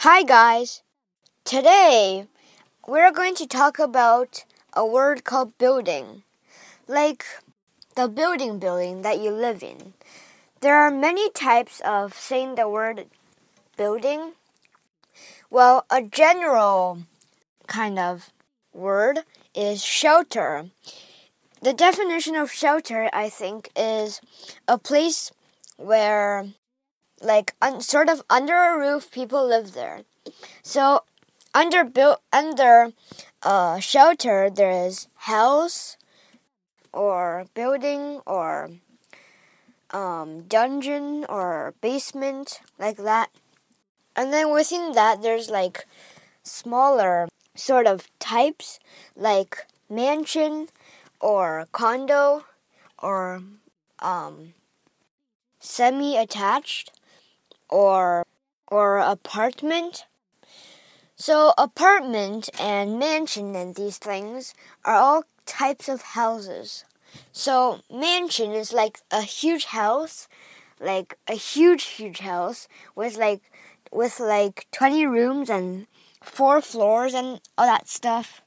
Hi, guys. Today, we're going to talk about a word called building. Like the building building that you live in. There are many types of saying the word building. Well, a general kind of word is shelter. The definition of shelter, I think, is a place where like un, sort of under a roof people live there. So under built under uh, shelter there is house or building or um, dungeon or basement like that. And then within that there's like smaller sort of types like mansion or condo or um, semi attached or or apartment. So apartment and mansion and these things are all types of houses. So mansion is like a huge house, like a huge huge house with like with like 20 rooms and four floors and all that stuff.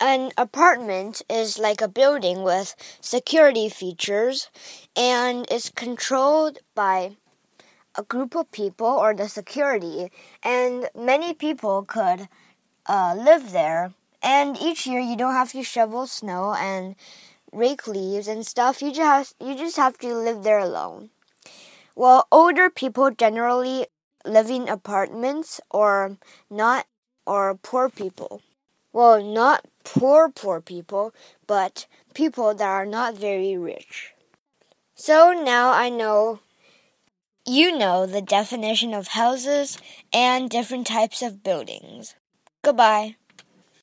An apartment is like a building with security features and is controlled by a group of people or the security, and many people could uh, live there. And each year, you don't have to shovel snow and rake leaves and stuff. You just you just have to live there alone. Well, older people generally live in apartments or not, or poor people. Well, not poor poor people, but people that are not very rich. So now I know you know the definition of houses and different types of buildings. Goodbye.